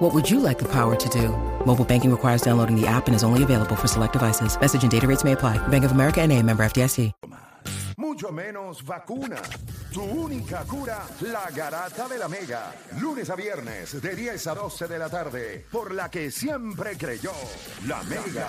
What would you like the power to do? Mobile banking requires downloading the app and is only available for select devices. Message and data rates may apply. Bank of America and a member FDIC. Mucho menos vacuna. Tu única cura, la garata de la mega. Lunes a viernes de 10 a 12 de la tarde. Por la que siempre creyó, la mega.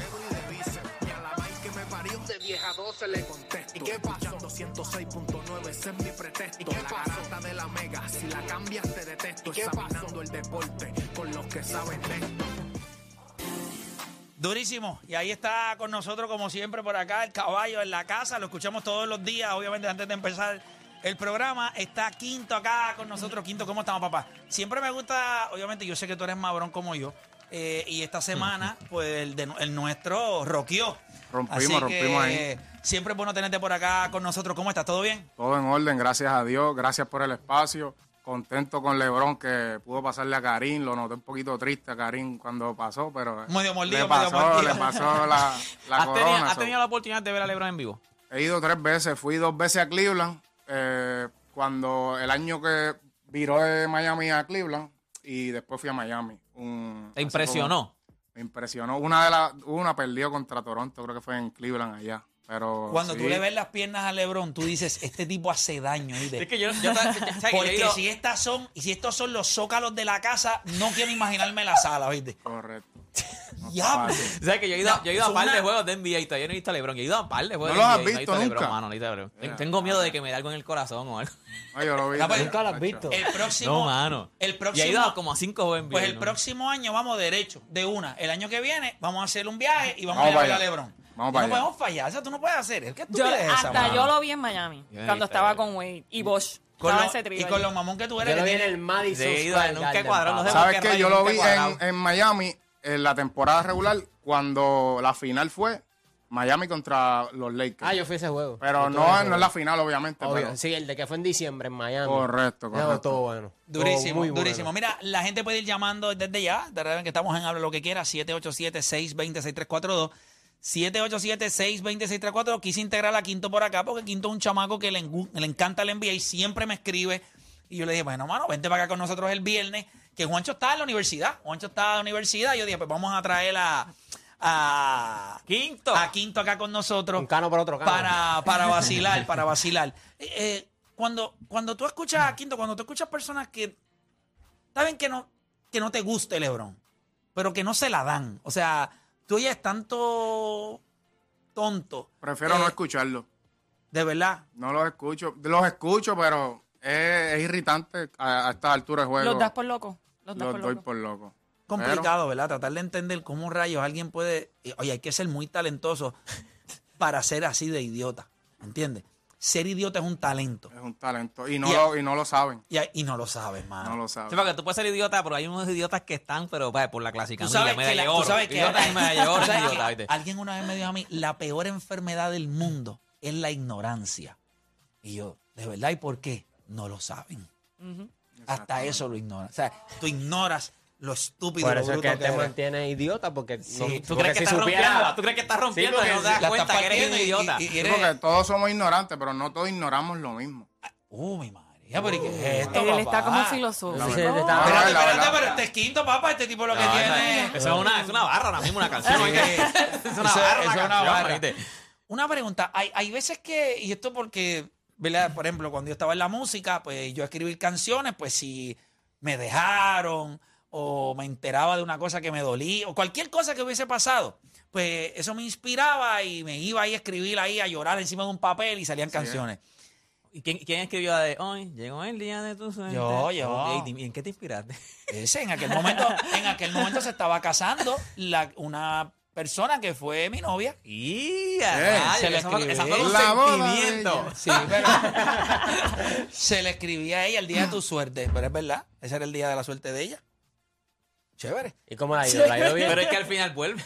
12 le contesto, ¿y qué pasó? 106.9, ese es mi pretexto, ¿Y qué la garata de la mega, si la cambias te detesto, ¿Y qué examinando el deporte con los que saben de esto. Durísimo. Y ahí está con nosotros, como siempre, por acá, el caballo en la casa. Lo escuchamos todos los días, obviamente, antes de empezar el programa. Está Quinto acá con nosotros. Quinto, ¿cómo estamos, papá? Siempre me gusta, obviamente, yo sé que tú eres mabrón como yo. Eh, y esta semana, pues, el, de- el nuestro roqueó. Rompimos, Así que, rompimos ahí. Siempre es bueno tenerte por acá con nosotros. ¿Cómo estás? ¿Todo bien? Todo en orden, gracias a Dios, gracias por el espacio. Contento con Lebron que pudo pasarle a Karim, lo noté un poquito triste a Karim cuando pasó, pero Medio mordido, le medio pasó, mordido. le pasó la, la ¿Has, corona. tenido, has so. tenido la oportunidad de ver a LeBron en vivo? He ido tres veces, fui dos veces a Cleveland, eh, cuando el año que viró de Miami a Cleveland y después fui a Miami. Un- ¿Te impresionó? como- me impresionó. Una de las, una perdió contra Toronto, creo que fue en Cleveland allá. Pero Cuando sí, tú le ves las piernas a LeBron, tú dices, este tipo hace daño. ¿viste? Es que yo, yo, ¿sabes que yo he Porque si estas son, y si estos son los zócalos de la casa, no quiero imaginarme la sala, ¿viste? Correcto. Diablo. fácil. ¿sabes que yo he ido, yo he ido a par una- de juegos de NBA y todavía no he visto a LeBron. Yo he ido a un par de juegos ¿No de los NBA has visto nunca? mano, no he visto a LeBron. Yeah. Tengo miedo de que me dé algo en el corazón o algo. No, yo lo vi. Ah, pues, Nunca nunca lo has visto. El próximo. No, mano. El próximo. Y he ido a como a cinco juegos NBA. Pues el ¿no? próximo año vamos derecho, de una. El año que viene vamos a hacer un viaje y vamos, Vamos a ir a. LeBron. Vamos Y para no podemos fallar, o sea, tú no puedes hacer. ¿Qué Yo, es esa, hasta mano? yo lo vi en Miami, Yo cuando estaba con Wade y Bosch. Con lo- ese y con allí. lo mamón que tú eres. Yo lo vi en el Madison Sí, cuadrón, no sé ¿Sabes qué? Yo lo nunca vi en Miami en la temporada regular cuando la final fue Miami contra los Lakers. Ah, yo fui a ese juego. pero no, tuve ese no es la final, obviamente. Obvio, pero- Sí, el de que fue en diciembre en Miami. Correcto, correcto. todo bueno. Todo Durísimo, muy bueno. durísimo. Mira, la gente puede ir llamando desde ya. De verdad que estamos en Habla lo que quiera. 787-620-6342. 787-620-6342. Quise integrar a Quinto por acá porque Quinto es un chamaco que le, le encanta el NBA y siempre me escribe. Y yo le dije, bueno, mano, vente para acá con nosotros el viernes. Que Juancho está en la universidad. Juancho está en la universidad. Yo dije, pues vamos a traer a. A Quinto. A Quinto acá con nosotros. Un cano por otro cano. Para, para vacilar, para vacilar. Eh, eh, cuando, cuando tú escuchas a Quinto, cuando tú escuchas personas que saben que no, que no te guste LeBron, pero que no se la dan. O sea, tú ya es tanto tonto. Prefiero Eh, no escucharlo. De verdad. No los escucho. Los escucho, pero es, es irritante a, a esta altura de juego. Los das por loco. Los Los por doy loco. por loco. Complicado, ¿verdad? Tratar de entender cómo rayos alguien puede. Oye, hay que ser muy talentoso para ser así de idiota. ¿Entiendes? Ser idiota es un talento. Es un talento. Y no, Y- lo, y no lo saben. Y, y no lo sabes, mano. No lo saben. Sí, porque tú puedes ser idiota, pero hay unos idiotas que están, pero vaya, por la clásica. Tú sabes que, la- tú sabes que- Idiotas y medalla de oro, tú sabes idiota, que ¿viste? alguien una vez me dijo a mí, la peor enfermedad del mundo es la ignorancia. Y yo, ¿de verdad? ¿Y por qué? No lo saben. Hasta eso lo ignoran. O sea, tú ignoras lo estúpido, Por lo eso es bruto que que te eres. mantiene idiota, porque no- Sí, ¿Tú crees que si supiera- rompiendo? ¿Tú crees que estás rompiendo porque y no te das La cuenta que eres un y- idiota? y- y Sí, eres- porque todos somos ignorantes, pero no todos ignoramos lo mismo. Uh, mi María, pero ¿y qué es esto, Él está como filosófico. Sí, sí, está- Espérate, la espérate, verdad. pero este es quinto, papá, este tipo lo que No, tiene... Eso es una, es una barra ahora mismo, una canción. Es una Eso- barra, eso es una barra. Una pregunta, hay, hay veces que, y esto porque, ¿verdad? Por ejemplo, cuando yo estaba en la música, pues yo escribir canciones, pues si me dejaron o me enteraba de una cosa que me dolía o cualquier cosa que hubiese pasado, pues eso me inspiraba y me iba ahí a escribir ahí, a llorar encima de un papel y salían canciones. ¿Y quién, quién escribió la de hoy? Llegó el día de tu suerte. Yo, yo. ¿Y en qué te inspiraste? Ese, en aquel momento, en aquel momento se estaba casando la, una persona que fue mi novia. Y se le esa fue escribí. esa fue un La boda de sentimiento. ella. Sí, pero se le escribía a ella el día de tu suerte, pero es verdad, ese era el día de la suerte de ella. Chévere. ¿Y cómo la ha ido? ¿La ha ido bien? Pero es que al final vuelve.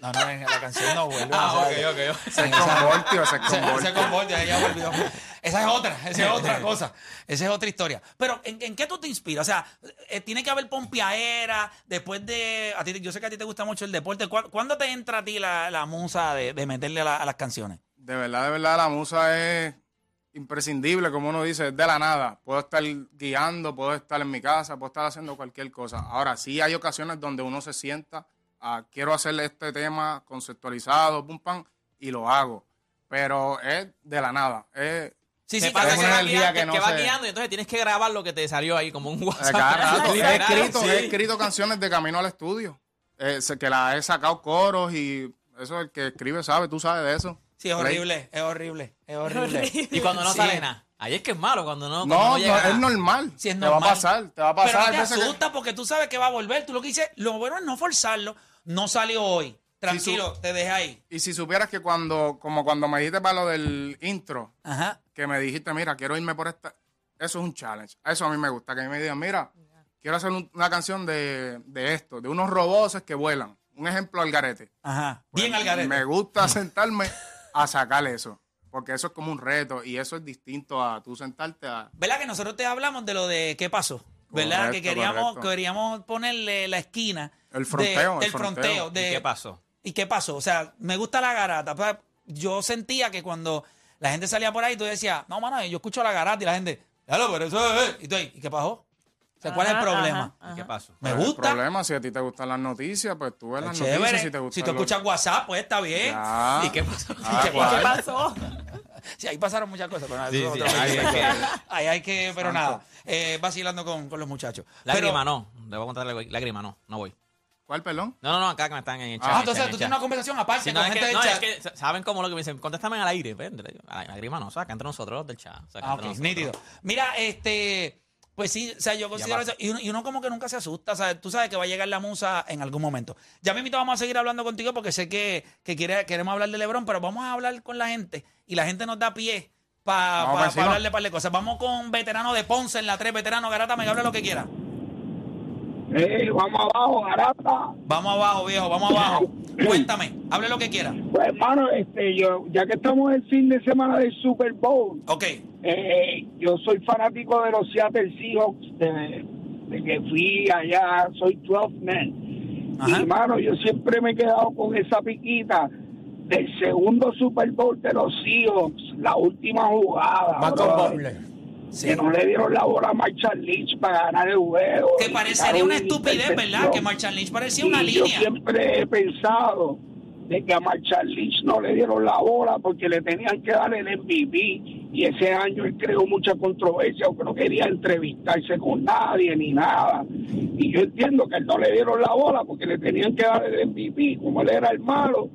No, no, en la canción no vuelve. Ah, no ok, sale. ok. Ese es convoltio, Se, se convoltio. convolvió, ella volvió. Esa es otra, esa es otra cosa. Esa es otra historia. Pero, ¿en, en qué tú te inspiras? O sea, eh, tiene que haber pompiaera, después de... A ti, yo sé que a ti te gusta mucho el deporte. ¿Cuá- ¿Cuándo te entra a ti la, la musa de, de meterle a, la- a las canciones? De verdad, de verdad, la musa es imprescindible, como uno dice, es de la nada. Puedo estar guiando, puedo estar en mi casa, puedo estar haciendo cualquier cosa. Ahora, sí hay ocasiones donde uno se sienta, ah, quiero hacerle este tema conceptualizado, pum, pam, y lo hago. Pero es de la nada. Es, Sí, sí, pasa que, va guiando, que que, no va se- guiando y entonces tienes que grabar lo que te salió ahí como un WhatsApp. rato. He, escrito, sí. he escrito canciones de camino al estudio. Eh, que las he sacado coros y eso el que escribe sabe, tú sabes de eso. Sí, es horrible, es horrible, es horrible. Y cuando no Sí. sale nada. Ahí es que es malo, cuando no, cuando No, no, llega es normal. Sí, es te va a normal. pasar, te va a Pero pasar. no Hay te que- asusta porque tú sabes que va a volver. Tú lo que dices, lo bueno es no forzarlo. No salió hoy. Tranquilo, te dejé ahí. Y si supieras que cuando, como cuando me dijiste para lo del intro, Ajá. que me dijiste, mira, quiero irme por esta, eso es un challenge. Eso a mí me gusta, que a mí me digan, mira, quiero hacer un- una canción de, de esto, de unos robots que vuelan. Un ejemplo al garete. Ajá. Bien al garete. Me gusta sentarme a sacar eso, porque eso es como un reto y eso es distinto a tú sentarte a... ¿Verdad que nosotros te hablamos de lo de qué pasó? ¿Verdad? Correcto, que queríamos, correcto. queríamos ponerle la esquina. El fronteo, de- el del fronteo. fronteo. de- ¿Y qué pasó? ¿Y qué pasó? O sea, me gusta la garata. pues, Yo sentía que cuando la gente salía por ahí, tú decías, no, mano, yo escucho la garata y la gente, claro, pero eso es. Y tú ¿y qué pasó? O sea, ¿cuál es el problema? ajá, ¿Y qué pasó? Me El gusta. problema, si a ti te gustan las noticias, pues tú ves las Chévere. noticias. Si, te gustan si tú los- escuchas WhatsApp, pues está bien. Ya. ¿Y qué pasó? Ah, ¿Qué pasó? Sí, ahí pasaron muchas cosas. Pero nada, Sí, sí, ahí hay que- Ahí hay que, pero Santo. nada, eh, vacilando con, con los muchachos. Lágrima Pero- no. Debo contarle lágrima no. No voy. ¿Cuál, perdón? No, no, no, acá que me están en el chat. Ah, en el entonces chat, tú en tienes una chat. conversación aparte Sí, con no, es gente que, del no, chat. es que saben cómo lo que me dicen. Contéstame al aire. Ven, la lágrima no, o sea, que entre nosotros los del chat. O sea, que Ah, ok, nítido. Mira, este, pues sí, o sea, yo considero eso. Y uno, y uno como que nunca se asusta, o sea, tú sabes que va a llegar la musa en algún momento. Ya mismo vamos a seguir hablando contigo porque sé que, que quiere, queremos hablar de Lebron, pero vamos a hablar con la gente y la gente nos da pie para pa' hablarle un par de cosas. Vamos con veterano de Ponce en la 3, veterano Garata, me hable lo que quiera. Eh, vamos abajo, garata. Vamos abajo, viejo, vamos abajo. Cuéntame, hable lo que quiera. Pues hermano, este, yo, ya que estamos en el fin de semana del Super Bowl, Ok, eh, yo soy fanático de los Seattle Seahawks, de, de que fui allá, soy 12 man. Ajá. Y hermano, yo siempre me he quedado con esa piquita del segundo Super Bowl de los Seahawks, la última jugada. Malcolm brother, Butler. Que no le dieron la bola a Marshall Lynch para ganar el juego. que Y parecería una estupidez, ¿verdad? Que Marshall Lynch parecía una Y Yo línea. siempre he pensado de que a Marshall Lynch no le dieron la bola porque le tenían que dar el MVP y ese año él creó mucha controversia porque no quería entrevistarse con nadie ni nada. Y yo entiendo que él no le dieron la bola porque le tenían que dar el MVP, como él era el malo.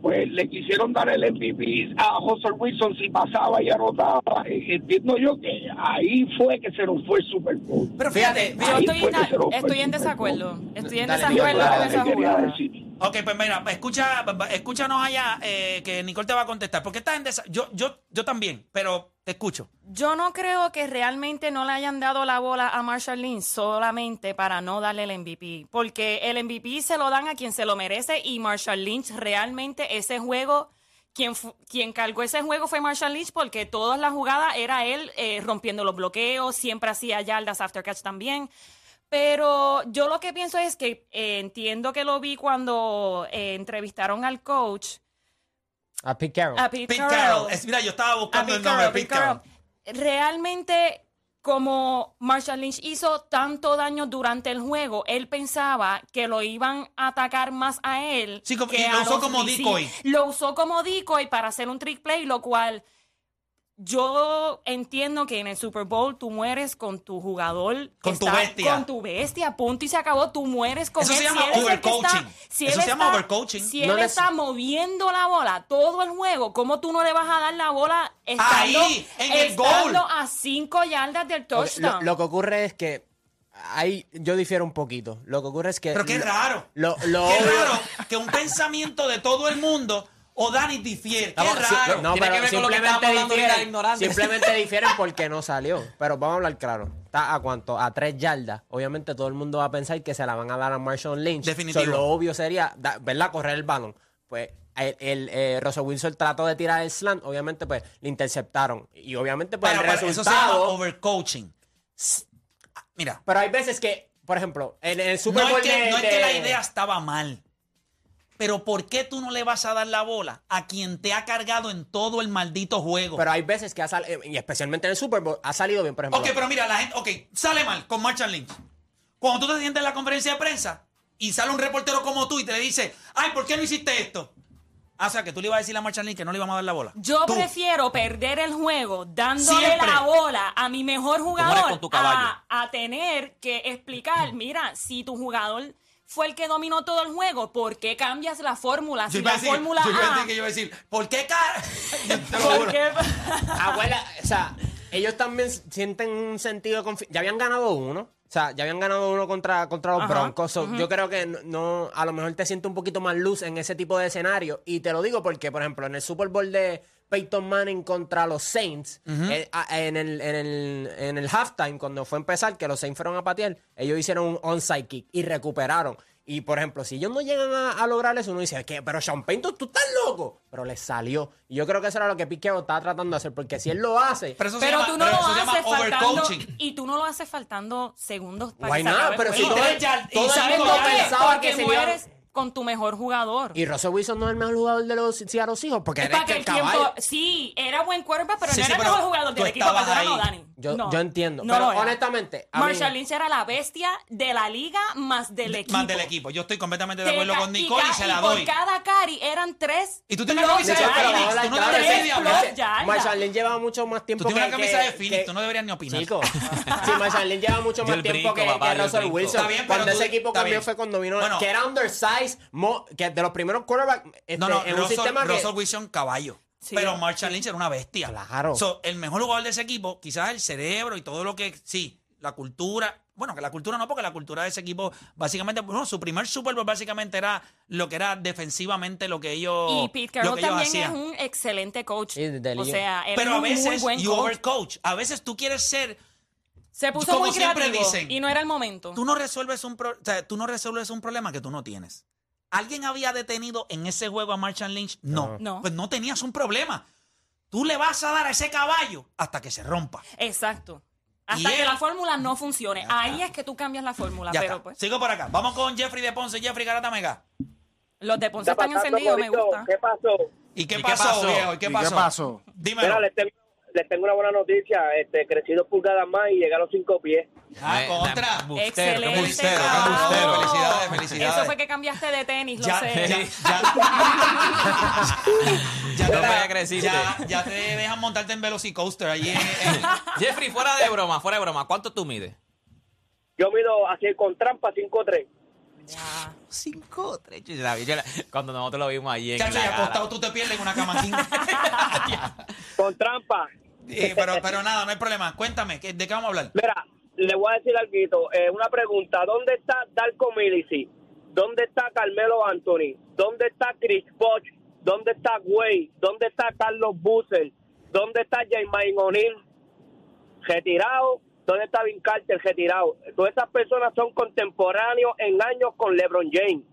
Pues le quisieron dar el MVP a José Wilson si pasaba y anotaba. Eh, Entiendo yo que ahí fue que se nos fue el Super Bowl. Pero fíjate, Yo estoy, fue estoy en desacuerdo. Estoy en Dale, desacuerdo con esa jugada. decir. Ok, pues mira, escucha, escúchanos allá eh, que Nicole te va a contestar. Porque estás en desa- yo, yo, yo también, pero te escucho. Yo no creo que realmente no le hayan dado la bola a Marshall Lynch solamente para no darle el MVP. Porque el MVP se lo dan a quien se lo merece y Marshall Lynch realmente ese juego, quien, quien cargó ese juego fue Marshall Lynch porque todas las jugadas era él eh, rompiendo los bloqueos, siempre hacía yardas after catch también. Pero yo lo que pienso es que eh, entiendo que lo vi cuando eh, entrevistaron al coach, A Pete Carroll. a Pete, Pete Carroll. Carroll. Es- mira, yo estaba buscando el nombre de Pete Pete Carroll. Carroll. Realmente, como Marshall Lynch hizo tanto daño durante el juego, él pensaba que lo iban a atacar más a él. Sí, como- que y lo a usó los como decoy. Lo usó como decoy para hacer un trick play, lo cual yo entiendo que en el Super Bowl tú mueres con tu jugador. Con tu está- bestia. Con tu bestia, punto y se acabó. Tú mueres con Eso él. se llama overcoaching. si Eso se llama está- overcoaching. Si él está moviendo la bola todo el juego, ¿cómo tú no le vas a dar la bola estando, Ahí, en el estando goal. a cinco yardas del touchdown? Lo, lo que ocurre es que ahí yo difiero un poquito. Lo que ocurre es que. Pero qué raro. Lo, lo Qué obvio- raro que un pensamiento de todo el mundo o Dani difiere. Qué raro. No, Tiene pero que ver con lo que simplemente estábamos hablando ahorita de difieren, ignorancia. simplemente difieren porque no salió. Pero vamos a hablar claro. Está a cuánto? A tres yardas. Obviamente todo el mundo va a pensar que se la van a dar a Marshall Lynch. Definitivo. So, lo obvio sería, da- ¿verdad? Correr el balón. Pues el, el, eh, Russell Wilson trató de tirar el slant. Obviamente, pues le interceptaron. Y obviamente, pues Pero, el pero eso se llama resultado. overcoaching. S- Mira, Pero hay veces que, por ejemplo, en el Super no Bowl es, que, de- no es que de- la idea estaba mal. Pero ¿por qué tú no le vas a dar la bola a quien te ha cargado en todo el maldito juego? Pero hay veces que ha salido, y especialmente en el Super Bowl, ha salido bien, por ejemplo. Ok, pero mira, la gente, ok, sale mal con Marshall Lynch. Cuando tú te sientes en la conferencia de prensa y sale un reportero como tú y te le dice, ay, ¿por qué no hiciste esto? Ah, o sea, que tú le ibas a decir a Marshall Lynch que no le íbamos a dar la bola. Yo Tú. prefiero perder el juego dándole Siempre. la bola a mi mejor jugador con tu caballo. a, a tener que explicar, mira, si tu jugador fue el que dominó todo el juego, ¿por qué cambias la fórmula? Si la decir, fórmula yo a que yo iba a decir, ¿por qué ¿por qué? Abuela, o sea, ellos también sienten un sentido de confianza. Ya habían ganado uno. O sea, ya habían ganado uno contra, contra los Ajá, Broncos. So, Yo creo que no, no- a lo mejor te sientes un poquito más luz en ese tipo de escenario. Y te lo digo porque, por ejemplo, en el Super Bowl de Peyton Manning contra los Saints, eh, a- en, el, en, el, en el halftime, cuando fue a empezar, que los Saints fueron a patear, ellos hicieron un onside kick y recuperaron. Y, por ejemplo, si ellos no llegan a, a lograr eso, uno dice, ¿qué? Pero Sean Payton, tú estás loco. Pero les salió. Y yo creo que eso era lo que Carroll estaba tratando de hacer. Porque si él lo hace... Pero eso se Pero llama, tú no pero lo haces faltando y tú no lo haces faltando segundos para Why que se not? acabe el Pero si todo, pensaba Porque que se iba- mueres con tu mejor jugador. Y Russell Wilson no es el mejor jugador de los Seattle Seahawks porque Es eres para que que el tiempo, caballo. sí, era buen quarterback, pero Sí, no sí, era el mejor jugador del equipo ahí. Dani. Yo- No. yo entiendo, No pero era. honestamente, a mí- Marshall Lynch era la bestia de la liga más del equipo. Más del equipo. Yo estoy completamente de acuerdo con Nicole y, se la por doy. cada carry eran tres. Y tú tienes una camisa de. Phoenix, tú no deberías. Marshall Lynch lleva mucho más tiempo Tú tienes que- una camisa que- de Phoenix, que- tú no deberías ni opinar. Chico, sí, Marshall Lynch lleva mucho más tiempo que, que Russell. Wilson. Está bien, pero Cuando ese equipo cambió fue cuando vino, Bueno. que era undersized, mo- que de los primeros quarterbacks este, No, no, en un Russell, sistema que... Russell Wilson, caballo. Sí. Pero Marshall Lynch era una bestia. Claro. So, el mejor jugador de ese equipo, quizás el cerebro y todo lo que. Sí, la cultura. Bueno, que la cultura no, porque la cultura de ese equipo, básicamente, bueno, su primer Super Bowl básicamente era lo que era defensivamente lo que ellos, Y Pete lo Carroll que ellos también es hacían. un excelente coach. Sí, o sea, él Pero es a un muy veces buen you coach. overcoach. A veces tú quieres ser Se puso como muy siempre creativo dicen, y no era el momento. tú no resuelves un pro- o sea, tú no resuelves un problema que tú no tienes. ¿Alguien había detenido en ese juego a Marshall Lynch? No. No. Pues no tenías un problema. Tú le vas a dar a ese caballo hasta que se rompa. Exacto. Hasta Y que él- la fórmula no funcione. Ahí es que tú cambias la fórmula. Ya pero está. pues, Sigo por acá. Vamos con Jeffrey de Ponce. Jeffrey Garata Mega. los de Ponce están encendidos, me gusta. ¿Qué pasó? ¿Y qué, ¿Y qué pasó, pasó? viejo? ¿Y qué ¿Y qué pasó? pasó? Dímelo. Mira, tengo, les tengo una buena noticia. Este, crecí dos pulgadas más y llegué a los cinco pies. Ah, Eh, contra. Bustero, Excelente. qué bustero, trabajo. bustero. Felicidades, felicidades. Eso fue que cambiaste de tenis, lo Ya, sé. ya, ya. ya, No creciste. ya, ya te dejan montarte en Velocicoaster allí en, en- Jeffrey, fuera de broma, fuera de broma, ¿cuánto tú mides? Yo mido así con trampa 5'3". Ya. Cinco, tres. yo la vi, yo la- Cuando nosotros lo vimos allí en Chacho, la acostado tú te pierdes en una cama. Con trampa. Pero, pero nada, no hay problema. Cuéntame, ¿qué- ¿de qué vamos a hablar? Mira, le voy a decir algo. Eh, una pregunta. ¿Dónde está Darko Milicic? ¿Dónde está Carmelo Anthony? ¿Dónde está Chris Bosh? ¿Dónde está Way? ¿Dónde está Carlos Busser? ¿Dónde está Jermaine O'Neal? Retirado. ¿Dónde está Vin Carter? Retirado. Todas esas personas son contemporáneos en años con LeBron James.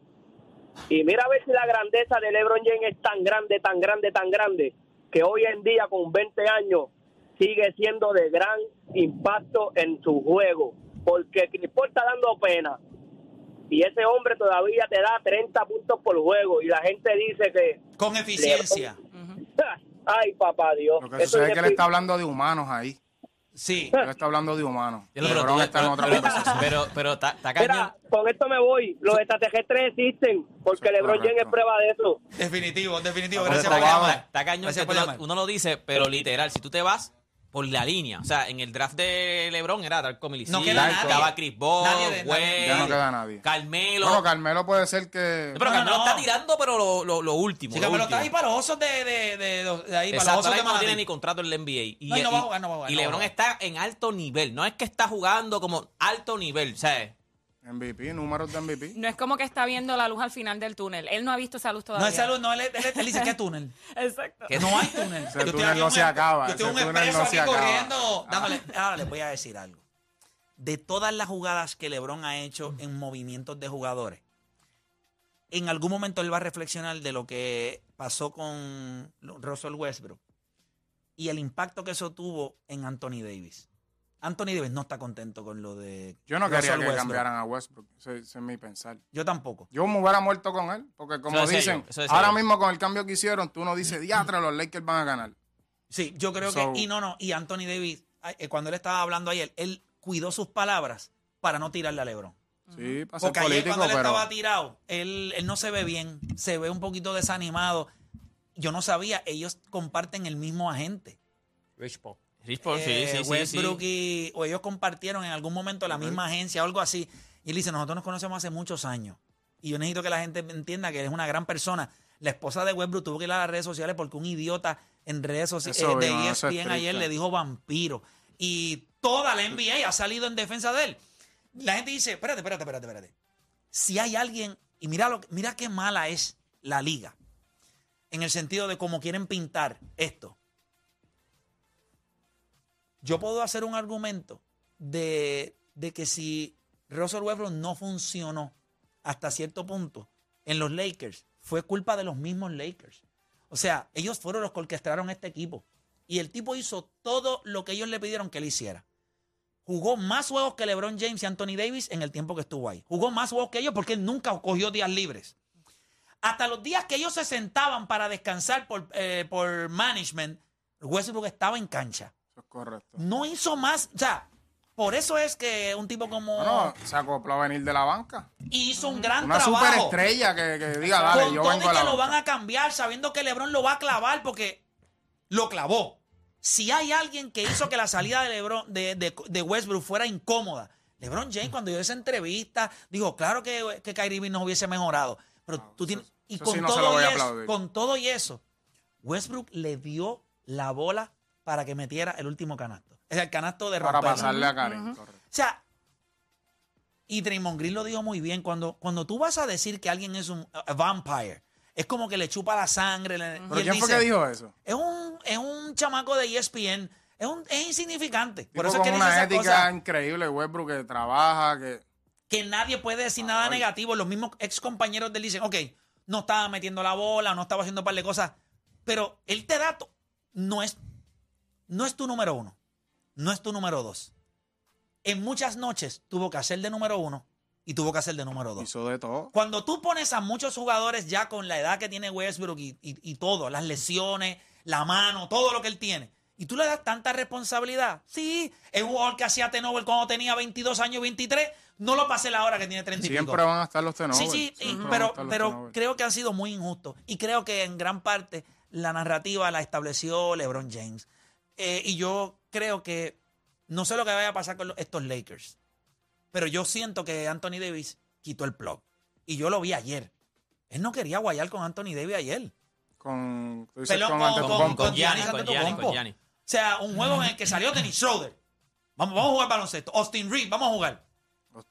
Y mira a ver si la grandeza de LeBron James es tan grande, tan grande, tan grande, que hoy en día con 20 años sigue siendo de gran impacto en su juego. porque Chris Paul está dando pena. Y ese hombre todavía te da 30 puntos por juego y la gente dice que... Con eficiencia. Ay, papá Dios. Lo que Eso sucede es que él está hablando de humanos ahí. Sí. Él está hablando de humanos. Pero, LeBron está en otra pero, conversación. pero, pero está, está cañón. Mira, con esto me voy. Los extraterrestres existen porque LeBron James es prueba de eso. Definitivo, definitivo. Pero Gracias por. Está cañón uno lo dice, pero literal, si tú te vas por la línea, o sea, en el draft de LeBron era Darko Milicic, No queda nadie. estaba Chris Paul, Nadie de- nadie. Wade, Ya no queda nadie. Carmelo. Bueno, Carmelo puede ser que... pero No, Carmelo no. está tirando, pero lo, lo, lo último. Sí, lo Carmelo último. está ahí para los osos de, de, de, de- de ahí, para los osos de no tiene ni contrato en la NBA. Y, No, y no va a jugar, no va a jugar, y LeBron está en alto nivel. No es que está jugando como alto nivel, ¿sabes? MVP, números de MVP. No es como que está viendo la luz al final del túnel. Él no ha visto esa luz todavía. No es salud, no, él, él, él dice, ¿qué túnel? Exacto. Que no hay túnel. Ese Yo túnel no un- se acaba, Yo estoy ese un túnel expreso no aquí se acaba. corriendo. Ahora les voy a decir algo. De todas las jugadas que LeBron ha hecho en movimientos de jugadores, en algún momento él va a reflexionar de lo que pasó con Russell Westbrook y el impacto que eso tuvo en Anthony Davis. Anthony Davis no está contento con lo de Yo no quería que Westbrook. cambiaran a Westbrook. Ese, ese es mi pensar. Yo tampoco. Yo me hubiera muerto con él. Porque como Eso es dicen, serio, eso es ahora mismo con el cambio que hicieron, tú no dices, diatra, los Lakers van a ganar. Sí, yo creo So- que. Y no, no. Y Anthony Davis, eh, cuando él estaba hablando ayer, él cuidó sus palabras para no tirarle a LeBron. Sí, para ser Porque ayer cuando él pero... estaba tirado, él, él no se ve bien, se ve un poquito desanimado. Yo no sabía, ellos comparten el mismo agente. Rich Paul. Rich Paul, Eh, sí, sí, Westbrook sí. y- o ellos compartieron en algún momento la misma agencia o algo así. Y él dice, nosotros nos conocemos hace muchos años. Y yo necesito que la gente entienda que él es una gran persona. La esposa de Westbrook tuvo que ir a las redes sociales porque un idiota en redes sociales Eso de E ESPN ayer le dijo vampiro. Y toda la NBA ha salido en defensa de él. La gente dice, espérate, espérate, espérate, espérate. Si hay alguien, y mira, lo, mira qué mala es la liga, en el sentido de cómo quieren pintar esto. Yo puedo hacer un argumento de, de que si Russell Westbrook no funcionó hasta cierto punto en los Lakers, fue culpa de los mismos Lakers. O sea, ellos fueron los que orquestaron este equipo. Y el tipo hizo todo lo que ellos le pidieron que él hiciera. Jugó más juegos que LeBron James y Anthony Davis en el tiempo que estuvo ahí. Jugó más juegos que ellos porque él nunca cogió días libres. Hasta los días que ellos se sentaban para descansar por, eh, por management, Westbrook estaba en cancha. Eso es correcto. No hizo más. O sea, por eso es que un tipo como. Bueno, se acopló a venir de la banca. hizo un gran Una trabajo. superestrella que, que diga, dale, Con yo todo y a que lo van a cambiar sabiendo que LeBron lo va a clavar porque lo clavó. Si hay alguien que hizo que la salida de LeBron de, de- de Westbrook fuera incómoda, LeBron James cuando dio esa entrevista dijo, claro que, que Kyrie Irving nos hubiese mejorado, pero No, tú eso- tienes y con sí no todo y eso, con todo y eso, Westbrook le dio la bola para que metiera el último canasto. Es el canasto de Para pasarle a Karen. correcto. O sea, y Draymond Green lo dijo muy bien, cuando, cuando tú vas a decir que alguien es un a vampire, es como que le chupa la sangre. le- y ¿Pero él quién fue dice, que dijo eso? Es un, es un chamaco de ESPN, es, un, es insignificante. Por Tipo eso es que con dice una esas ética cosas increíble, Westbrook, que trabaja, que... que nadie puede decir nada Ay. negativo. Los mismos ex compañeros de él dicen, ok, no estaba metiendo la bola, no estaba haciendo un par de cosas, pero él te da, to- no es, no es tu número uno, no es tu número dos. En muchas noches tuvo que hacer de número uno y tuvo que hacer de número dos. Hizo de todo. Cuando tú pones a muchos jugadores ya con la edad que tiene Westbrook y, y- y todo, las lesiones, la mano, todo lo que él tiene, y tú le das tanta responsabilidad, sí, un jugador que hacía Tenover cuando tenía 22 años, 23, no lo pasé la hora que tiene 30 y pico. Siempre van a estar los tenovers. Sí, sí, y- pero, pero creo que han sido muy injustos. Y creo que en gran parte la narrativa la estableció LeBron James. Eh, y yo creo que no sé lo que vaya a pasar con los- estos Lakers. Pero yo siento que Anthony Davis quitó el plug. Y yo lo vi ayer. Él no quería guayar con Anthony Davis ayer. Con, tú dices Pelón con con- con Con Gianni, Giannis con Gianni, Antetokounmpo. con Gianni. O sea, un juego en el que salió Dennis Schroeder. Vamos, vamos a jugar baloncesto. Austin Reed, vamos a jugar.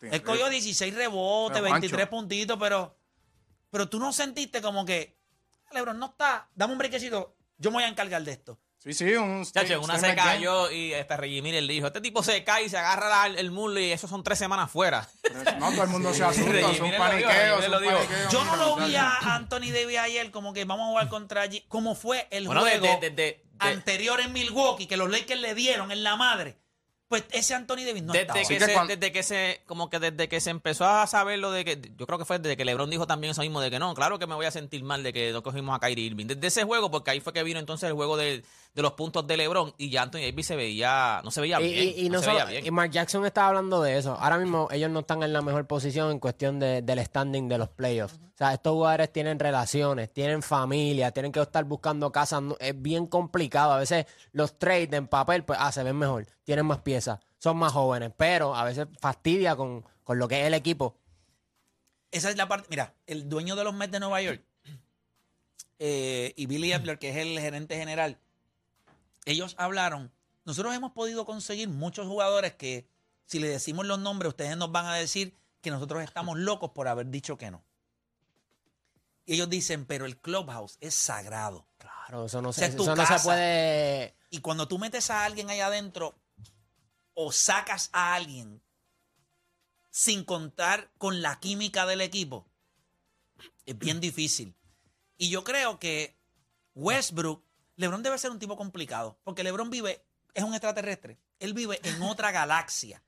Él cogió 16 rebotes, Pero, 23 Juancho. puntitos, pero, pero tú no sentiste como que, Lebron, no está, dame un brequecito, yo me voy a encargar de esto. Sí, sí, un... Chacho, una se game. cayó y hasta Reggie Miller le dijo, este tipo se cae y se agarra la- el muslo y eso son tres semanas fuera. No, todo el mundo se asusta, Reggie es un Miller lo dijo, paniqueo. Yo no lo vi a Anthony Davis ayer como que vamos a jugar contra allí, como fue el Bueno, juego de- de- de- anterior en Milwaukee, que los Lakers le dieron en la madre. Pues ese Anthony Davis no Desde estaba. que, que se, desde que se, como que desde que se empezó a saber lo de que, yo creo que fue desde que LeBron dijo también eso mismo de que no, claro que me voy a sentir mal de que no cogimos a Kyrie Irving. Desde ese juego, porque ahí fue que vino entonces el juego de, de los puntos de LeBron y ya Anthony Davis se veía, no se veía Y, bien. y- y no no se veía bien. y Mark Jackson estaba hablando de eso. Ahora mismo ellos no están en la mejor posición en cuestión de- del standing de los playoffs. O sea, estos jugadores tienen relaciones, tienen familia, tienen que estar buscando casas. Es bien complicado. A veces los trades en papel, pues, ah, se ven mejor, tienen más piezas, son más jóvenes, pero a veces fastidia con, con lo que es el equipo. Esa es la parte. Mira, el dueño de los Mets de Nueva York eh, y Billy Epler, que es el gerente general, ellos hablaron. Nosotros hemos podido conseguir muchos jugadores que, si le decimos los nombres, ustedes nos van a decir que nosotros estamos locos por haber dicho que no. Y ellos dicen, pero el clubhouse es sagrado. Claro, eso no, se, eso no se puede. Y cuando tú metes a alguien ahí adentro o sacas a alguien sin contar con la química del equipo, es bien difícil. Y yo creo que Westbrook, LeBron debe ser un tipo complicado, porque LeBron vive, es un extraterrestre, él vive en otra galaxia.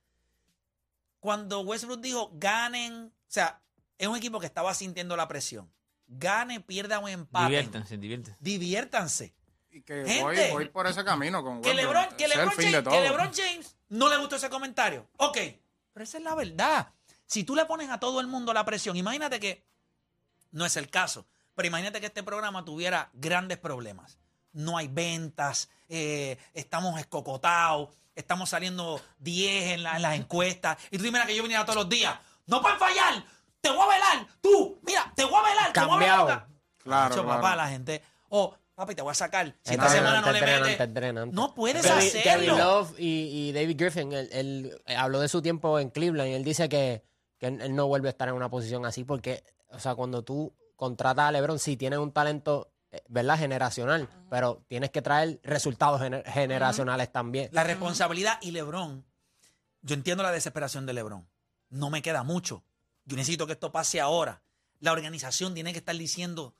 Cuando Westbrook dijo, ganen, o sea, es un equipo que estaba sintiendo la presión. Gane, pierda o empate. Diviértanse, diviértanse. Diviértanse. Y que Gente. voy, voy por ese camino con Que Westbrook. LeBron, que, es el LeBron James, que. LeBron James no le gustó ese comentario. Ok, pero esa es la verdad. Si tú le pones a todo el mundo la presión, imagínate que no es el caso, pero imagínate que este programa tuviera grandes problemas. No hay ventas, eh, estamos escocotados, estamos saliendo 10 en, la- en las encuestas. Y tú dime que yo viniera todos los días. No pueden fallar, te voy a velar, tú, mira, te voy a velar, te voy a Cambiado. velar. Claro, papá, la gente, oh, papi, te voy a sacar. Si esta semana no le metes, no puedes Kevin, hacerlo. Kevin Love y, y David Griffin, él, él, eh, habló de su tiempo en Cleveland y él dice que, que él, no vuelve a estar en una posición así porque, o sea, cuando tú contratas a LeBron, sí tienes un talento, ¿verdad? Generacional, pero tienes que traer resultados gener- generacionales también. La responsabilidad y LeBron. Yo entiendo la desesperación de LeBron. No me queda mucho. Yo necesito que esto pase ahora. La organización tiene que estar diciendo,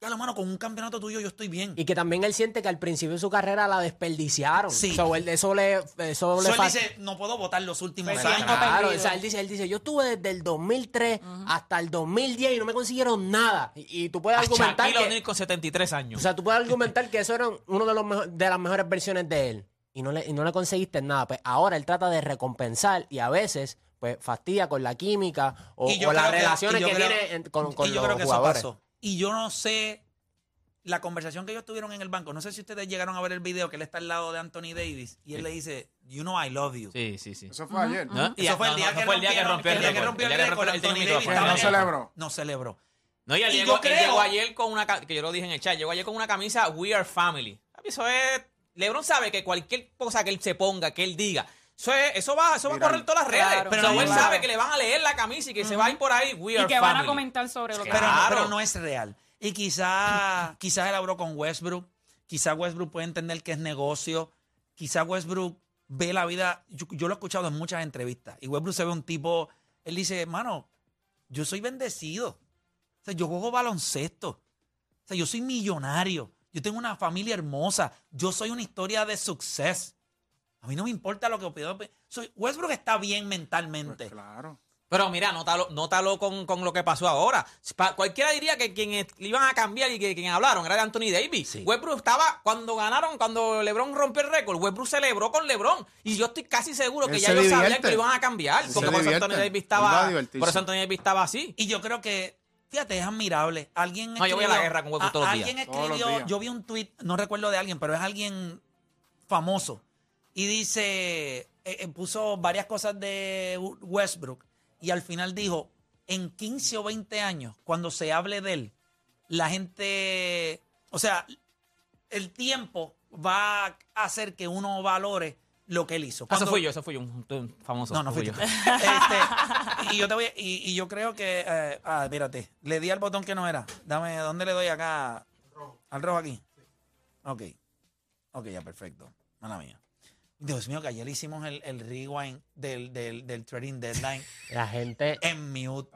ya lo mano, con un campeonato tuyo yo estoy bien. Y que también él siente que al principio de su carrera la desperdiciaron. Sí. So, él- eso le, eso le él fa- dice, no puedo votar los últimos Pues años. Claro, o sea, él dice, él dice, yo estuve desde el 2003 hasta el 2010 y no me consiguieron nada. Y, y tú puedes A argumentar Shaquille que, con 73 años. o sea, tú puedes argumentar que eso era uno de los mejo- de las mejores versiones de él y no le y no le conseguiste nada. Pues ahora él trata de recompensar y a veces pues fastidia con la química o, o las que- relaciones que, creo- tiene en- con, con y yo los creo que jugadores. eso pasó. Y yo no sé la conversación que ellos tuvieron en el banco. No sé si ustedes llegaron a ver el video que él está al lado de Anthony Davis y él le dice, You know I love you. Sí, sí, sí. Eso fue ayer. ¿No? Y Eso fue el no, día no, que fue el día que rompieron- rompió el el día que récord. rompió el El día que récord, rompió- él Que no celebró. No celebró. No, y él, Y llegó, yo él creo- llegó ayer con una que yo lo dije en el chat, llegó ayer con una camisa We Are Family. Eso es. LeBron sabe que cualquier cosa que él se ponga, que él diga, eso, es- eso va, eso va a correr todas las redes. Claro, pero él claro. sabe que le van a leer la camisa y que se va a ir por ahí We Y Are que Family. van a comentar sobre lo que Pero, Claro. pero no es real. Y quizá, quizás él habló con Westbrook. Quizás Westbrook puede entender que es negocio. Quizás Westbrook ve la vida. Yo, yo lo he escuchado en muchas entrevistas. Y Westbrook se ve un tipo. Él dice, hermano, yo soy bendecido. O sea, yo juego baloncesto. O sea, yo soy millonario. Yo tengo una familia hermosa. Yo soy una historia de suceso. A mí no me importa lo que opino. Soy, Westbrook está bien mentalmente. Pues claro. Pero mira, nótalo, nótalo con, con lo que pasó ahora. Pa- cualquiera diría que quien le iban a cambiar y que quien hablaron era de Anthony Davis. Sí. Westbrook estaba, cuando ganaron, cuando LeBron rompió el récord, Westbrook celebró con LeBron. Y yo estoy casi seguro que Él ya ellos sabían divierte. que lo iban a cambiar. Él Porque por eso. Anthony Davis estaba. divertirse. Por eso Anthony Davis estaba así. Y yo creo que, fíjate, es admirable. Alguien No, yo voy a la escribió- guerra con Westbrook a- todos los días. Alguien escribió, días. yo vi un tweet, no recuerdo de alguien, pero es alguien famoso. Y dice, eh, eh, puso varias cosas de Westbrook y al final dijo, en 15 o 20 años, cuando se hable de él, la gente, o sea, el tiempo va a hacer que uno valore lo que él hizo. Eso Cuando- fui yo, eso fui yo, un, un famoso. no, no fui fui yo. Este, y yo te voy, y, y yo creo que, eh, ah, espérate, le di al botón que no era. Dame, ¿dónde le doy acá? Al rojo aquí. Ok. Ok, ya, perfecto. Mala mía. Dios mío, que ayer hicimos el, el rewind del, del, del trading deadline La gente... en mute.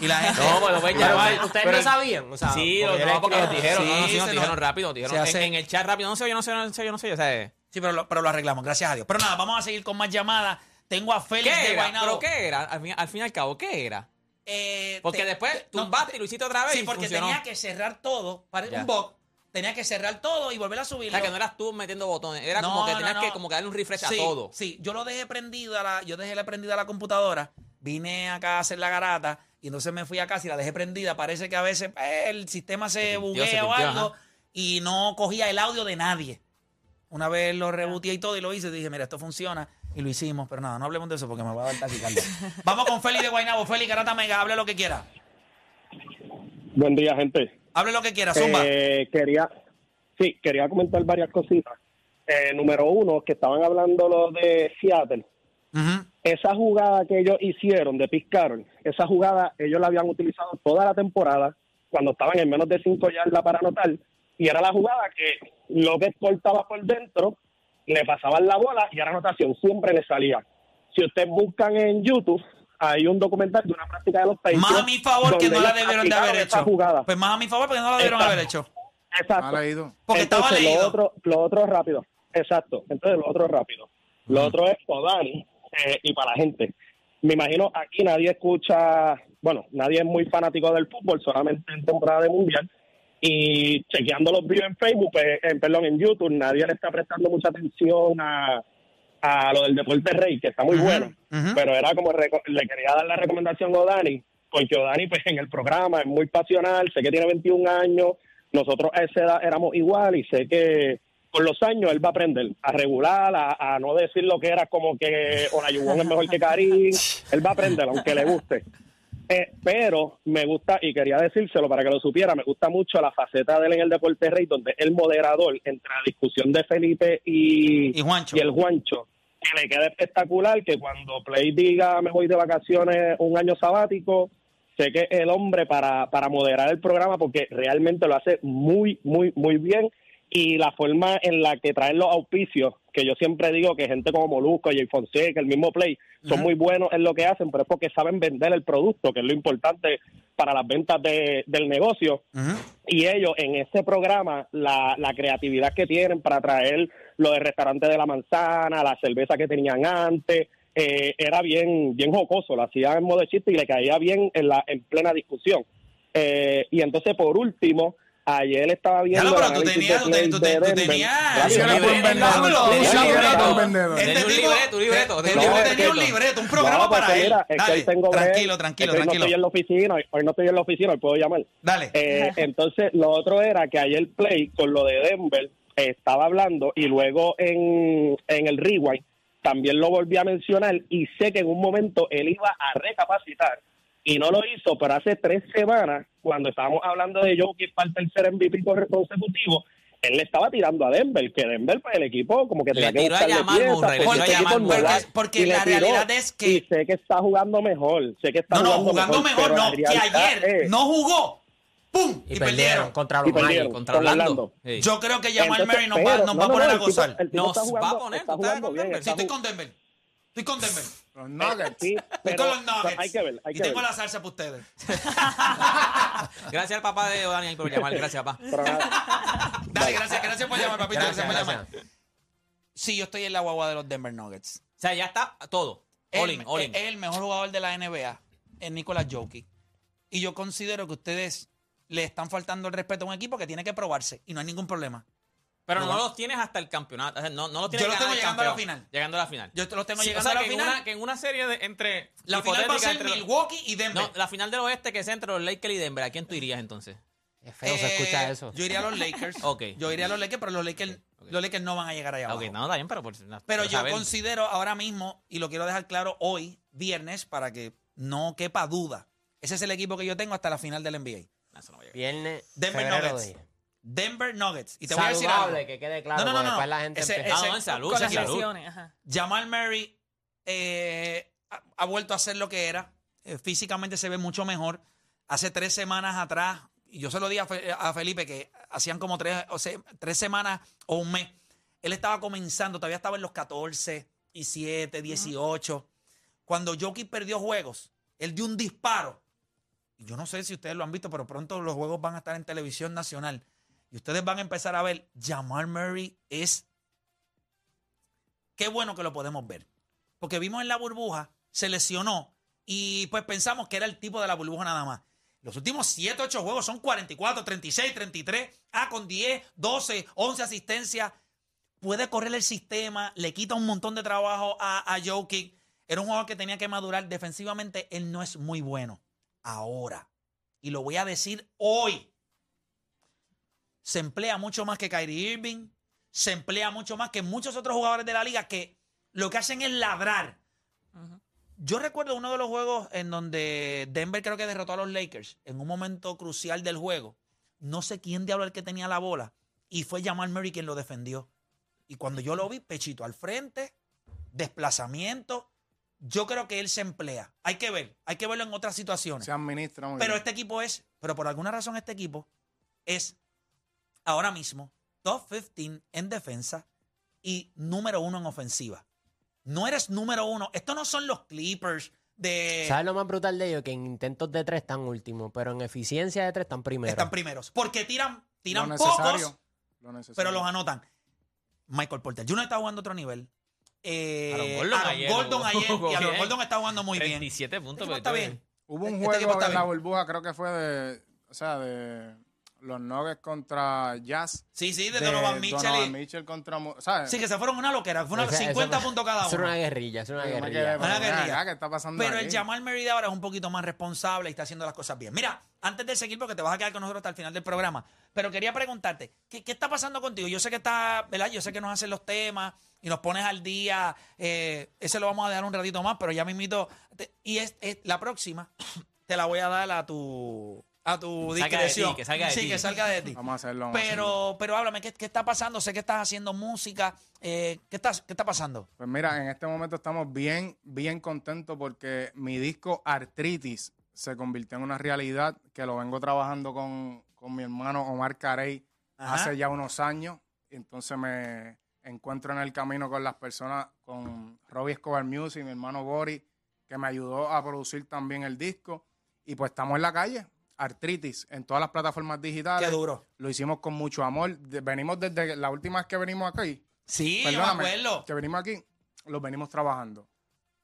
Y la gente. No, pues lo pueden Pero llamar. ustedes- Pero- no sabían, o sea, Sí, porque lo, yo no, porque nos dijeron, Sí, no, no, sí, nos dijeron rápido, nos dijeron en, el chat rápido, no sé, yo no sé, no sé, yo no sé, yo sé. Sí, pero lo, pero lo arreglamos, gracias a Dios. Pero nada, vamos a seguir con más llamadas. Tengo a Félix ¿Qué de era? ¿Pero qué era? Al fin, al fin y al cabo, ¿qué era? Eh, Porque te- después te- no, tumbaste y lo hiciste otra vez Sí, porque funcionó. tenía que cerrar todo, para Ya. un bug, tenía que cerrar todo y volver a O subirlo. sea, que no eras tú metiendo botones. Era No, como que tenías no. que como que darle un refresh Sí, a todo. Sí, yo lo dejé prendido, a la, yo dejé la prendida a la computadora, vine acá a hacer la garata y entonces me fui a casa y la dejé prendida. Parece que a veces eh, el sistema se Se buguea se o algo ajá. y no cogía el audio de nadie. Una vez lo reboteé y todo y lo hice, dije, mira, esto funciona y lo hicimos, pero nada, no hablemos de eso porque me va a dar taquicardia. Vamos con Feli de Guaynabo. Feli, Garata Mega, hable lo que quiera. Buen día, gente. Hable lo que quiera, zumba. Eh, quería, sí, quería comentar varias cositas. Eh, número uno, que estaban hablando los de Seattle. Esa jugada que ellos hicieron de Carroll, esa jugada ellos la habían utilizado toda la temporada cuando estaban en menos de cinco yardas para anotar y era la jugada que lo que cortaba por dentro le pasaban la bola y era anotación, siempre le salía. Si ustedes buscan en YouTube, hay un documental de una práctica de los Patriots. Más a mi favor que no la debieron de haber esa hecho. jugada. Pues más a mi favor porque no la debieron Exacto. haber hecho. Exacto. Leído. Porque estaba leído. Lo otro, lo otro rápido. Exacto. Entonces, lo otro rápido. Lo otro es Odani eh, y para la gente. Me imagino aquí nadie escucha, bueno, nadie es muy fanático del fútbol, solamente en temporada de mundial. Y chequeando los videos en Facebook, pues, en, perdón, en YouTube, nadie le está prestando mucha atención a, a lo del deporte rey, que está muy bueno. Pero era como, le quería dar la recomendación a Odani, porque Odani, pues en el programa es muy pasional, sé que tiene 21 años, nosotros a esa edad éramos igual y sé que con los años él va a aprender a regular, a, a no decir lo que era como que Olayubón es mejor que Karim, él va a aprender, aunque le guste. Eh, pero me gusta, y quería decírselo para que lo supiera, me gusta mucho la faceta de él en el Deporte Rey, donde el moderador entre la discusión de Felipe y, Y Juancho. y el Juancho, que le queda espectacular que cuando Play diga me voy de vacaciones un año sabático, sé que el hombre para, para moderar el programa, porque realmente lo hace muy, muy, muy bien. Y la forma en la que traen los auspicios, que yo siempre digo que gente como Molusco, Jay Fonseca, el mismo Play, son muy buenos en lo que hacen, pero es porque saben vender el producto, que es lo importante para las ventas de- del negocio. Y ellos en ese programa la, la creatividad que tienen para traer lo del restaurante de la manzana, la cerveza que tenían antes, eh, era bien bien jocoso, lo hacían en modo de chiste y le caía bien en la en plena discusión. Eh, y entonces por último, ayer estaba Ya viendo lo, pero el tú tenías, tú, te- tú te- tú Denver. tenías. Este Tenía un tipo- libreto, un libreto, Este tenía un tenía un libreto. un programa No, porque para él. mira, es que hoy tengo tranquilo, tranquilo, hoy No tranquilo. estoy en la oficina, hoy, no estoy en la oficina, hoy puedo llamar. Dale. Eh, entonces, lo otro era que ayer Play, con lo de Denver, estaba hablando y luego en, en el Rewind también lo volví a mencionar y sé que en un momento él iba a recapacitar y no lo hizo, pero hace tres semanas, cuando estábamos hablando de Jokic para el tercer MVP corre- consecutivo, él le estaba tirando a Denver, que Denver, pues el equipo como que Le tenía que tiró a piezas, Murray, le porque tiró a va, Porque le la tiró, realidad es que- Y sé que está jugando mejor, sé que está No, no, jugando, jugando mejor, no. Que ayer es- no jugó. ¡Pum! Y, Y, perdieron. perdieron contra los Y perdieron. Magic. Contra con Orlando. Orlando. Sí. Yo creo que Jamal Murray nos va, nos no, va a poner no, a gozar. Nos va a jugando- poner, está jugando con bien, Denver. Sí, estoy jugando- con Denver. Estoy con Denver. Los Nuggets. Sí, Estoy pero- con los Nuggets. Hay que ver, hay y que tengo ver. la salsa para ustedes. Gracias al papá de Daniel por llamar. Gracias, papá. Dale, gracias, gracias por llamar, papito. Gracias, Gracias, por llamar. Sí, yo estoy en la guagua de los Denver Nuggets. O sea, ya está todo. All Él- in, all in. Es el mejor jugador de la NBA, es Nicolas Jokic. Y yo considero que ustedes le están faltando el respeto a un equipo que tiene que probarse y no hay ningún problema. Pero no no. los tienes hasta el campeonato. O sea, no, no los tienes Yo los tengo llegando a la final. Llegando a la final. Yo los tengo Sí, llegando o sea, a la que final. En una, que en una serie de, entre. la final va a ser los- Milwaukee y Denver. No, la final del oeste que es entre los Lakers y Denver. ¿A quién tú irías entonces? Es feo, se Eh, escucha eso. Yo iría a los Lakers. Ok. Yo iría a los Lakers, pero los Lakers, los Lakers no van a llegar allá Ok, abajo. no, está bien, pero por Pero yo saber. considero ahora mismo, y lo quiero dejar claro hoy, viernes, para que no quepa duda. Ese es el equipo que yo tengo hasta la final del NBA. No, eso no va a llegar. Viernes, Denver Nuggets. De- Denver Nuggets. Y te voy a decir Saludable, algo. que quede claro. No, no, no, después la gente Ese- empieza- Ah, no, en salud, Con en las salud. lesiones, ajá. Jamal Murray eh, ha, ha vuelto a ser lo que era. Eh, físicamente se ve mucho mejor. Hace tres semanas atrás, y yo se lo di a, Fe- a Felipe que hacían como tres, o sea, tres semanas o un mes. Él estaba comenzando, todavía estaba en los 14 y 7, 18. Cuando Jokic perdió juegos, él dio un disparo. Y yo no sé si ustedes lo han visto, pero pronto los juegos van a estar en televisión nacional. Y ustedes van a empezar a ver, Jamal Murray es qué bueno que lo podemos ver. Porque vimos en la burbuja, se lesionó y pues pensamos que era el tipo de la burbuja nada más. Los últimos 7, 8 juegos son 44, 36, 33, ah, con 10, 12, 11 asistencias. Puede correr el sistema, le quita un montón de trabajo a, a Jokic. Era un jugador que tenía que madurar defensivamente. Él no es muy bueno. Ahora, y lo voy a decir hoy, se emplea mucho más que Kyrie Irving, se emplea mucho más que muchos otros jugadores de la liga que lo que hacen es ladrar. Yo recuerdo uno de los juegos en donde Denver creo que derrotó a los Lakers en un momento crucial del juego. No sé quién diablo era el que tenía la bola y fue Jamal Murray quien lo defendió. Y cuando yo lo vi, pechito al frente, desplazamiento, yo creo que él se emplea. Hay que ver, hay que verlo en otras situaciones. Se administra muy Pero bien. este equipo es, pero por alguna razón este equipo es ahora mismo top 15 en defensa y número uno en ofensiva. No eres número uno. Estos no son los Clippers de... ¿Sabes lo más brutal de ellos? Que en intentos de tres están últimos, pero en eficiencia de tres están primeros. Están primeros. Porque tiran, tiran lo pocos. Lo pero los anotan. Michael Porter Jr. está jugando a otro nivel. Eh, Aaron Gordon Aaron ayer Gordon jugó ayer, y Aaron bien. Gordon está jugando muy bien. 37 puntos. Este pero está bien. Hubo un Este juego en la burbuja, creo que fue de, o sea, de los Nuggets contra Jazz. Sí, sí, de, Donovan Mitchell. y- Donovan Mitchell contra. Sí, que se fueron una loquera. Fue una, Esa- 50 eso- puntos cada eso uno. Es una guerrilla, es una guerrilla. quedé, Una pero, guerrilla. ¿Qué está pasando Pero aquí? el Jamal Murray de ahora es un poquito más responsable y está haciendo las cosas bien. Mira, antes de seguir, porque te vas a quedar con nosotros hasta el final del programa, pero quería preguntarte, ¿qué, qué está pasando contigo? Yo sé que está, ¿verdad? Yo sé que nos hacen los temas y nos pones al día. eh, ese lo vamos a dejar un ratito más, pero ya me invito. Y es, es- la próxima te la voy a dar a tu a tu Salga de ti, discreción. que salga de sí, ti. que salga de ti. Vamos a hacerlo. vamos a hacerlo. Pero, pero háblame, ¿qué, qué está pasando? Sé que estás haciendo música. eh, ¿qué, estás, ¿Qué está pasando? Pues mira, en este momento estamos bien, bien contentos porque mi disco Artritis se convirtió en una realidad que lo vengo trabajando con, con mi hermano Omar Carey Ajá. hace ya unos años. Entonces me encuentro en el camino con las personas, con Robbie Escobar Music, mi hermano Boris, que me ayudó a producir también el disco. Y pues estamos en la calle, Artritis, en todas las plataformas digitales. Qué duro. Lo hicimos con mucho amor. De- venimos desde la última vez que venimos aquí. Sí, yo me Perdóname, acuerdo. que venimos aquí, los venimos trabajando.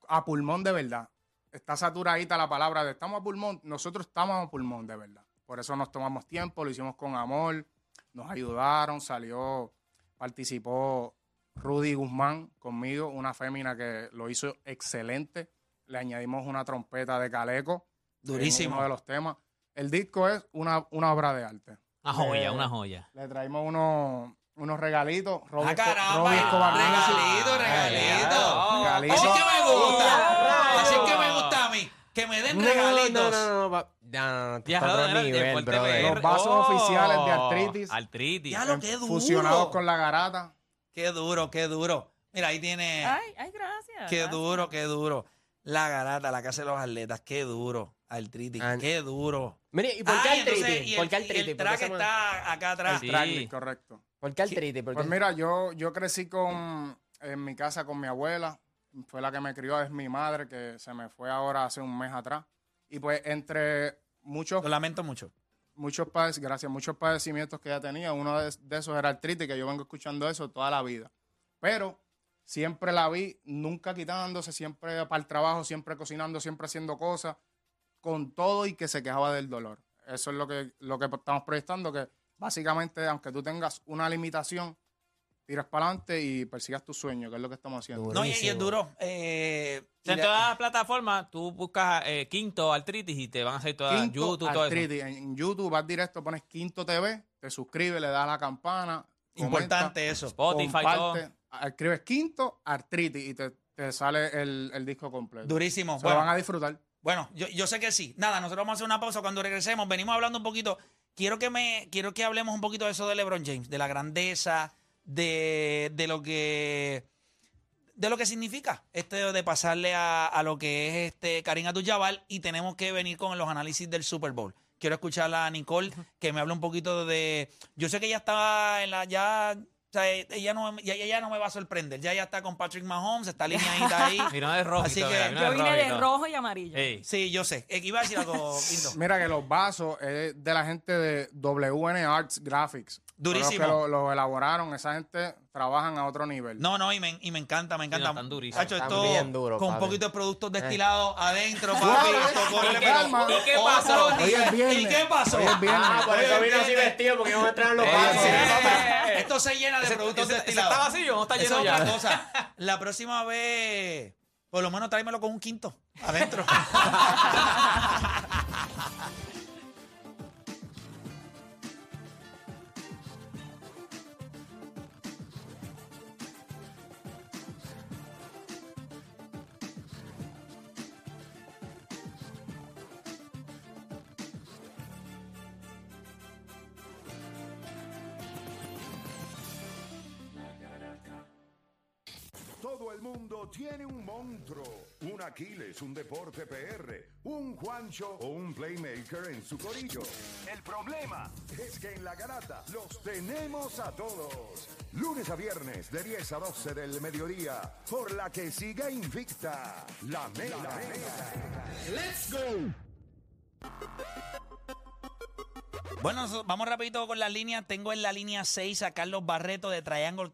A pulmón de verdad. Está saturadita la palabra de estamos a pulmón. Nosotros estamos a pulmón de verdad. Por eso nos tomamos tiempo, lo hicimos con amor. Nos ayudaron, salió, participó Rudy Guzmán conmigo, una fémina que lo hizo excelente. Le añadimos una trompeta de caleco. en Durísimo. Uno de los temas. El disco es una, una obra de arte. Una joya, Eh, una joya. Le traímos unos, unos regalitos. Robbie Ah, caramba, Robbie Escobar Music. regalito, regalito. Regalito. Así que me gusta. Ya, Así que me gusta a mí. Que me den No, regalitos. No, no, no, pa- no, no, no, nivel. PR. Los vasos oficiales de artritis. Artritis. Ya lo que duro. Fusionados con la garata. Qué duro, qué duro. Mira, ahí tiene. Ay, ay, gracias. qué gracias. duro, qué duro. La garata, la casa de los atletas. Qué duro. Artritis. Qué duro. Mire, ¿y por qué artritis? y ¿Por el, qué y artritis? el ¿Por qué track se llama- está acá atrás. Sí. Tracklist, correcto. ¿Por qué? ¿Por Pues mira, yo, yo crecí con, en mi casa con mi abuela. Fue la que me crió, es mi madre, que se me fue ahora hace un mes atrás. Y pues entre muchos, Lo lamento mucho. muchos padec- gracias, muchos padecimientos que ella tenía, uno de, de esos era artritis, que yo vengo escuchando eso toda la vida. Pero siempre la vi, nunca quitándose, siempre para el trabajo, siempre cocinando, siempre haciendo cosas, con todo y que se quejaba del dolor. Eso es lo que, lo que estamos proyectando, que básicamente, aunque tú tengas una limitación, tiras para adelante y persigas tu sueño, que es lo que estamos haciendo. No, y, y es duro. Eh, en la- todas las plataformas tú buscas eh, Quinto Artritis y te van a hacer todas Quinto YouTube, todo eso. Artritis. En, en YouTube vas directo, pones Quinto TV, te suscribes, le das a la campana. Importante comenta, eso. Spotify, todo. escribes Quinto Artritis y te, te sale el, el disco completo. Durísimo. Se lo Bueno, van a disfrutar. Bueno, yo, yo sé que sí. Nada, nosotros vamos a hacer una pausa cuando regresemos. Venimos hablando un poquito. Quiero que me, quiero que hablemos un poquito de eso de LeBron James, de la grandeza, de, de lo que de lo que significa este de pasarle a, a lo que es este Karim Abdul-Jabbar y tenemos que venir con los análisis del Super Bowl. Quiero escuchar a Nicole que me hable un poquito de yo sé que ella estaba en la ya o sea, ella no, ya, ella no me va a sorprender. Ya ella está con Patrick Mahomes, está alineadita ahí. Vino de rojo. Así que mira, Yo vine de rojo y amarillo. Ey. Sí, yo sé. Eh, Iba a decir algo, Quinto. Mira que los vasos es de la gente de WN Arts Graphics. Durísimo. Los que lo, lo elaboraron, esa gente trabajan a otro nivel. No, no, y me, y me encanta, me encanta. no, están durísimos. Hacho, Están esto bien duros, con un poquito de productos destilados adentro, papi. Corre, ¿y qué- pasó? ¿Y qué pasó? Ah, por eso es vino así vestido, porque a entrar en los Eh, pasos. sí, Esto se llena de Ese- productos destilados. está vacío, no está lleno ya. otra cosa. La próxima vez, por lo menos tráemelo con un quinto adentro. un monstruo, un Aquiles, un Deporte PR, un Juancho o un Playmaker en su corillo. El problema es que en la garata los tenemos a todos. Lunes a viernes de 10 a 12 del mediodía, por la que siga invicta la Mega. ¡Let's go! Bueno, vamos rapidito con las líneas. Tengo en la línea 6 a Carlos Barreto de Triangle